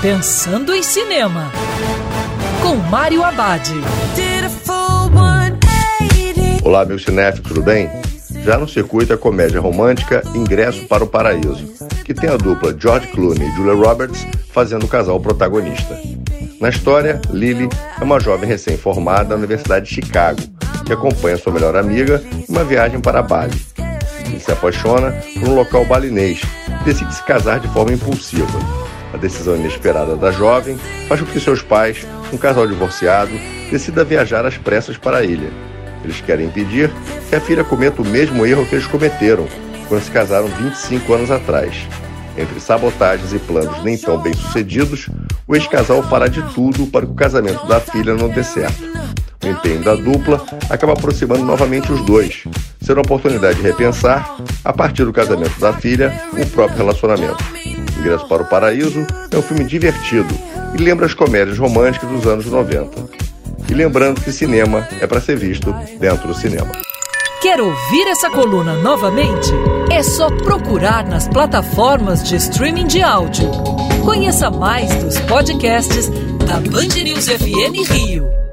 Pensando em Cinema, com Mário Abad. Olá, meu cinéfilo, tudo bem? Já no circuito a comédia romântica Ingresso para o Paraíso, que tem a dupla George Clooney e Julia Roberts fazendo o casal protagonista. Na história, Lily é uma jovem recém-formada na Universidade de Chicago, que acompanha sua melhor amiga em uma viagem para Bali. Ele se apaixona por um local balinês e decide se casar de forma impulsiva. A decisão inesperada da jovem faz com que seus pais, um casal divorciado, decida viajar às pressas para a ilha. Eles querem impedir que a filha cometa o mesmo erro que eles cometeram quando se casaram 25 anos atrás. Entre sabotagens e planos nem tão bem-sucedidos, o ex-casal fará de tudo para que o casamento da filha não dê certo. O empenho da dupla acaba aproximando novamente os dois, sendo a oportunidade de repensar, a partir do casamento da filha, o próprio relacionamento. Ingresso para o Paraíso é um filme divertido e lembra as comédias românticas dos anos 90. E lembrando que cinema é para ser visto dentro do cinema. Quer ouvir essa coluna novamente? É só procurar nas plataformas de streaming de áudio. Conheça mais dos podcasts da Band News FM Rio.